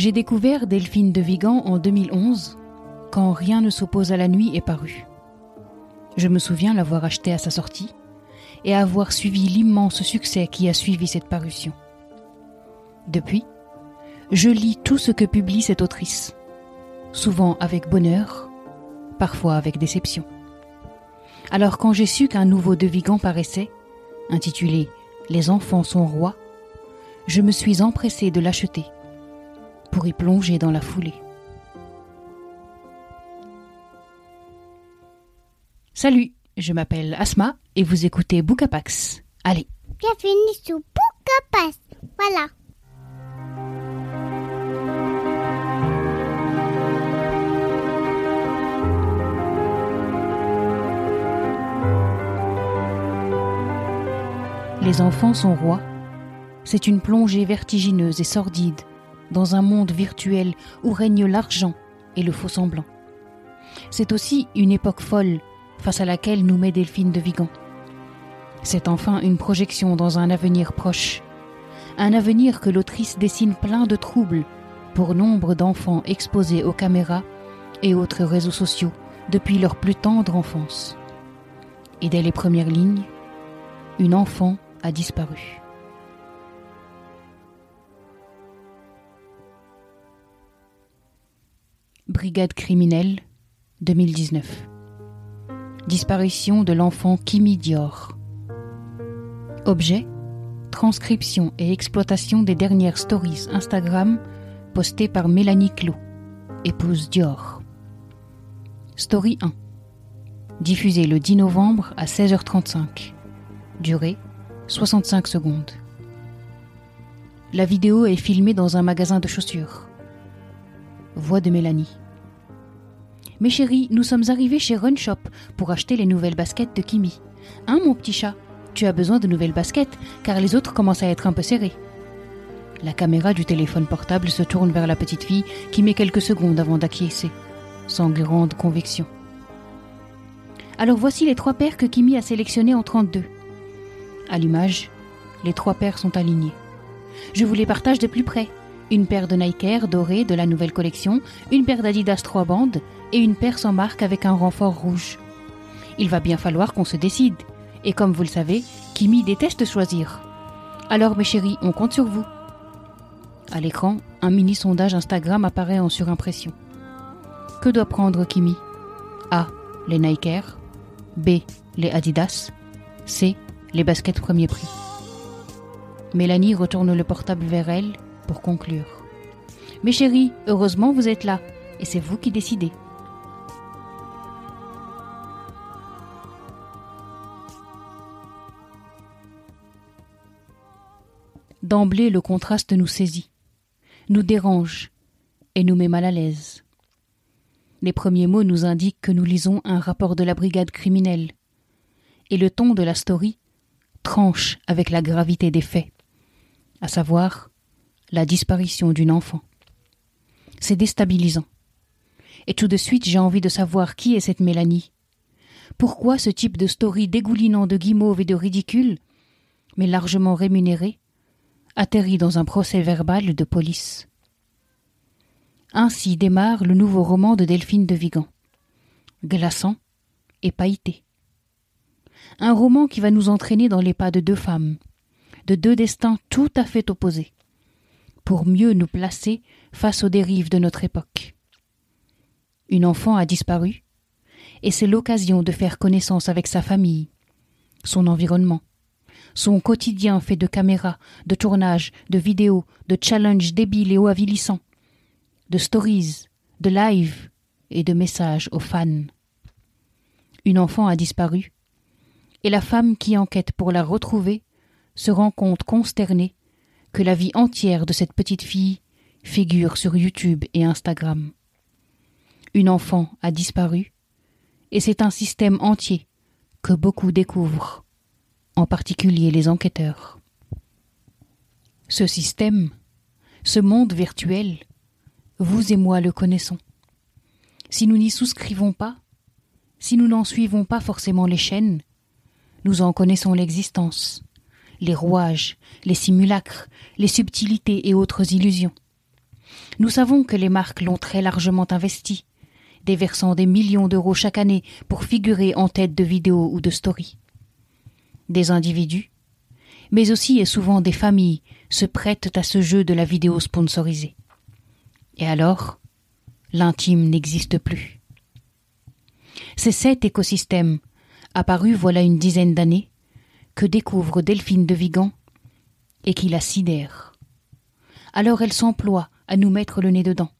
J'ai découvert Delphine de Vigan en 2011, quand Rien ne s'oppose à la nuit est paru. Je me souviens l'avoir acheté à sa sortie et avoir suivi l'immense succès qui a suivi cette parution. Depuis, je lis tout ce que publie cette autrice, souvent avec bonheur, parfois avec déception. Alors quand j'ai su qu'un nouveau De Vigan paraissait, intitulé Les enfants sont rois, je me suis empressé de l'acheter pour y plonger dans la foulée. Salut, je m'appelle Asma et vous écoutez Boucapax. Allez. Bienvenue sur Boucapax. Voilà. Les enfants sont rois. C'est une plongée vertigineuse et sordide dans un monde virtuel où règne l'argent et le faux semblant. C'est aussi une époque folle face à laquelle nous met Delphine de Vigan. C'est enfin une projection dans un avenir proche, un avenir que l'autrice dessine plein de troubles pour nombre d'enfants exposés aux caméras et autres réseaux sociaux depuis leur plus tendre enfance. Et dès les premières lignes, une enfant a disparu. Brigade criminelle 2019 Disparition de l'enfant Kimi Dior. Objet Transcription et exploitation des dernières stories Instagram postées par Mélanie Clot, épouse Dior. Story 1. Diffusée le 10 novembre à 16h35. Durée 65 secondes. La vidéo est filmée dans un magasin de chaussures. Voix de Mélanie. Mes chéris, nous sommes arrivés chez Run Shop pour acheter les nouvelles baskets de Kimi. Hein, mon petit chat? Tu as besoin de nouvelles baskets car les autres commencent à être un peu serrées. La caméra du téléphone portable se tourne vers la petite fille qui met quelques secondes avant d'acquiescer, sans grande conviction. Alors voici les trois paires que Kimi a sélectionnées en 32. À l'image, les trois paires sont alignées. Je vous les partage de plus près. Une paire de Nike Air dorée de la nouvelle collection, une paire d'Adidas trois bandes et une paire sans marque avec un renfort rouge. Il va bien falloir qu'on se décide. Et comme vous le savez, Kimi déteste choisir. Alors mes chéris, on compte sur vous. À l'écran, un mini sondage Instagram apparaît en surimpression. Que doit prendre Kimi? A. Les Nike Air. B. Les Adidas. C. Les baskets premier prix. Mélanie retourne le portable vers elle pour conclure. Mes chéris, heureusement vous êtes là, et c'est vous qui décidez. D'emblée, le contraste nous saisit, nous dérange et nous met mal à l'aise. Les premiers mots nous indiquent que nous lisons un rapport de la brigade criminelle, et le ton de la story tranche avec la gravité des faits, à savoir la disparition d'une enfant. C'est déstabilisant. Et tout de suite j'ai envie de savoir qui est cette Mélanie. Pourquoi ce type de story dégoulinant de guimauve et de ridicule, mais largement rémunéré, atterrit dans un procès verbal de police. Ainsi démarre le nouveau roman de Delphine de Vigan. Glaçant et pailleté. Un roman qui va nous entraîner dans les pas de deux femmes, de deux destins tout à fait opposés, pour mieux nous placer face aux dérives de notre époque. Une enfant a disparu, et c'est l'occasion de faire connaissance avec sa famille, son environnement, son quotidien fait de caméras, de tournages, de vidéos, de challenges débiles et avilissants, de stories, de lives et de messages aux fans. Une enfant a disparu, et la femme qui enquête pour la retrouver se rend compte consternée que la vie entière de cette petite fille figure sur YouTube et Instagram. Une enfant a disparu, et c'est un système entier que beaucoup découvrent en particulier les enquêteurs. Ce système, ce monde virtuel, vous et moi le connaissons. Si nous n'y souscrivons pas, si nous n'en suivons pas forcément les chaînes, nous en connaissons l'existence, les rouages, les simulacres, les subtilités et autres illusions. Nous savons que les marques l'ont très largement investi, déversant des millions d'euros chaque année pour figurer en tête de vidéos ou de stories. Des individus, mais aussi et souvent des familles, se prêtent à ce jeu de la vidéo sponsorisée. Et alors, l'intime n'existe plus. C'est cet écosystème, apparu voilà une dizaine d'années, que découvre Delphine de Vigan et qui la sidère. Alors elle s'emploie à nous mettre le nez dedans.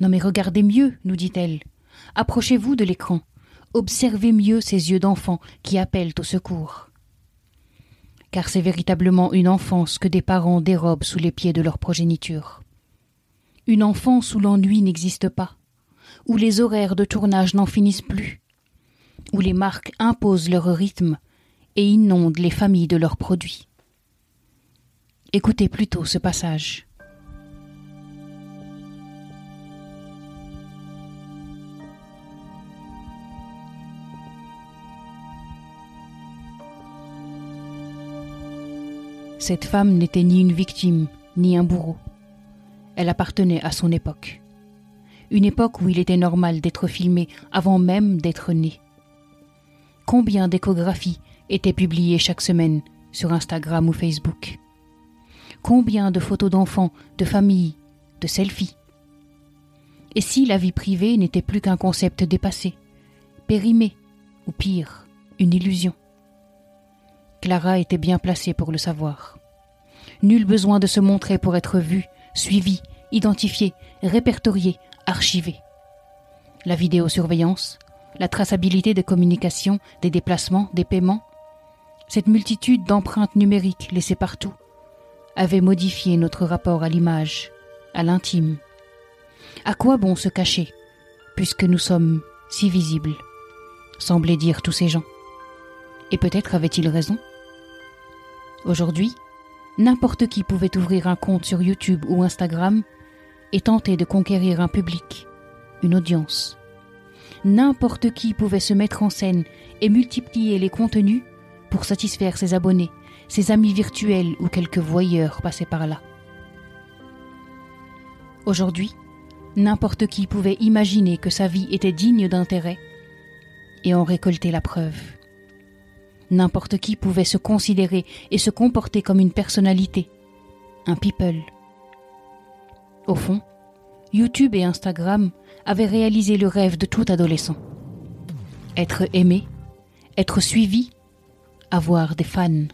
Non mais regardez mieux, nous dit-elle. Approchez-vous de l'écran. Observez mieux ces yeux d'enfant qui appellent au secours. Car c'est véritablement une enfance que des parents dérobent sous les pieds de leur progéniture. Une enfance où l'ennui n'existe pas, où les horaires de tournage n'en finissent plus, où les marques imposent leur rythme et inondent les familles de leurs produits. Écoutez plutôt ce passage. Cette femme n'était ni une victime, ni un bourreau. Elle appartenait à son époque. Une époque où il était normal d'être filmé avant même d'être né. Combien d'échographies étaient publiées chaque semaine sur Instagram ou Facebook Combien de photos d'enfants, de familles, de selfies? Et si la vie privée n'était plus qu'un concept dépassé, périmé, ou pire, une illusion? Clara était bien placée pour le savoir. Nul besoin de se montrer pour être vu, suivi, identifié, répertorié, archivé. La vidéosurveillance, la traçabilité des communications, des déplacements, des paiements, cette multitude d'empreintes numériques laissées partout, avait modifié notre rapport à l'image, à l'intime. À quoi bon se cacher, puisque nous sommes si visibles semblaient dire tous ces gens. Et peut-être avait-il raison. Aujourd'hui, n'importe qui pouvait ouvrir un compte sur YouTube ou Instagram et tenter de conquérir un public, une audience. N'importe qui pouvait se mettre en scène et multiplier les contenus pour satisfaire ses abonnés, ses amis virtuels ou quelques voyeurs passés par là. Aujourd'hui, n'importe qui pouvait imaginer que sa vie était digne d'intérêt et en récolter la preuve. N'importe qui pouvait se considérer et se comporter comme une personnalité, un people. Au fond, YouTube et Instagram avaient réalisé le rêve de tout adolescent. Être aimé, être suivi, avoir des fans.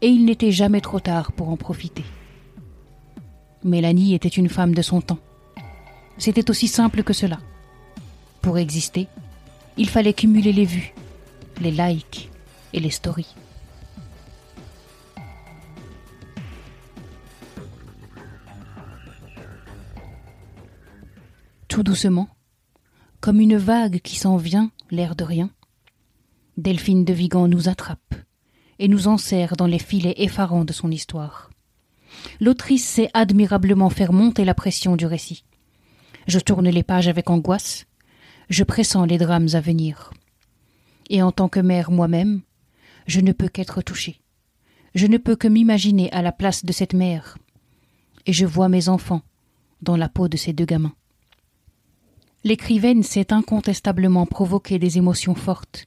Et il n'était jamais trop tard pour en profiter. Mélanie était une femme de son temps. C'était aussi simple que cela. Pour exister, il fallait cumuler les vues, les likes, et les stories. Tout doucement, comme une vague qui s'en vient, l'air de rien, Delphine de Vigan nous attrape et nous enserre dans les filets effarants de son histoire. L'autrice sait admirablement faire monter la pression du récit. Je tourne les pages avec angoisse, je pressens les drames à venir. Et en tant que mère moi-même, je ne peux qu'être touché. Je ne peux que m'imaginer à la place de cette mère. Et je vois mes enfants dans la peau de ces deux gamins. L'écrivaine sait incontestablement provoquer des émotions fortes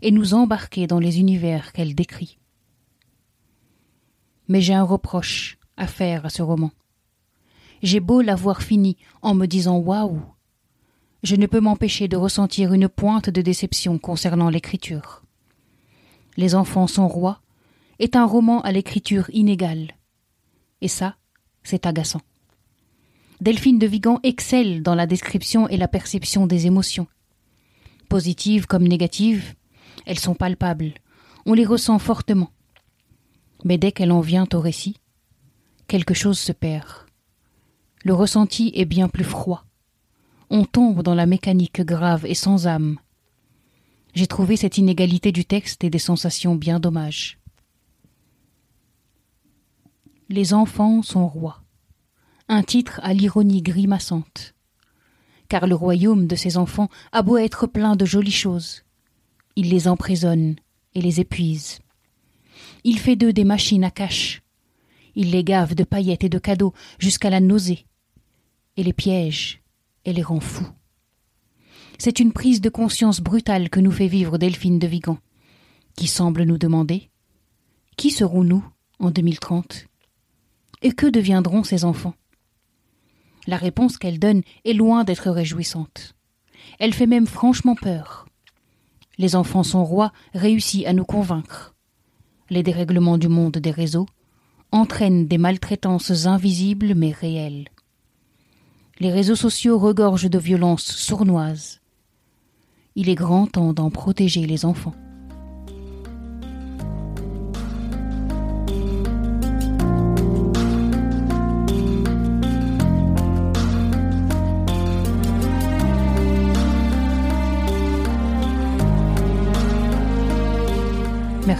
et nous embarquer dans les univers qu'elle décrit. Mais j'ai un reproche à faire à ce roman. J'ai beau l'avoir fini en me disant waouh, je ne peux m'empêcher de ressentir une pointe de déception concernant l'écriture. Les enfants sont rois est un roman à l'écriture inégale. Et ça, c'est agaçant. Delphine de Vigan excelle dans la description et la perception des émotions. Positives comme négatives, elles sont palpables, on les ressent fortement. Mais dès qu'elle en vient au récit, quelque chose se perd. Le ressenti est bien plus froid. On tombe dans la mécanique grave et sans âme j'ai trouvé cette inégalité du texte et des sensations bien dommage. Les enfants sont rois. Un titre à l'ironie grimaçante. Car le royaume de ces enfants a beau être plein de jolies choses. Il les emprisonne et les épuise. Il fait d'eux des machines à cache. Il les gave de paillettes et de cadeaux jusqu'à la nausée et les piège et les rend fous. C'est une prise de conscience brutale que nous fait vivre Delphine de Vigan, qui semble nous demander Qui serons-nous en 2030 Et que deviendront ces enfants? La réponse qu'elle donne est loin d'être réjouissante. Elle fait même franchement peur. Les enfants sont rois réussit à nous convaincre. Les dérèglements du monde des réseaux entraînent des maltraitances invisibles mais réelles. Les réseaux sociaux regorgent de violences sournoises. Il est grand temps d'en protéger les enfants.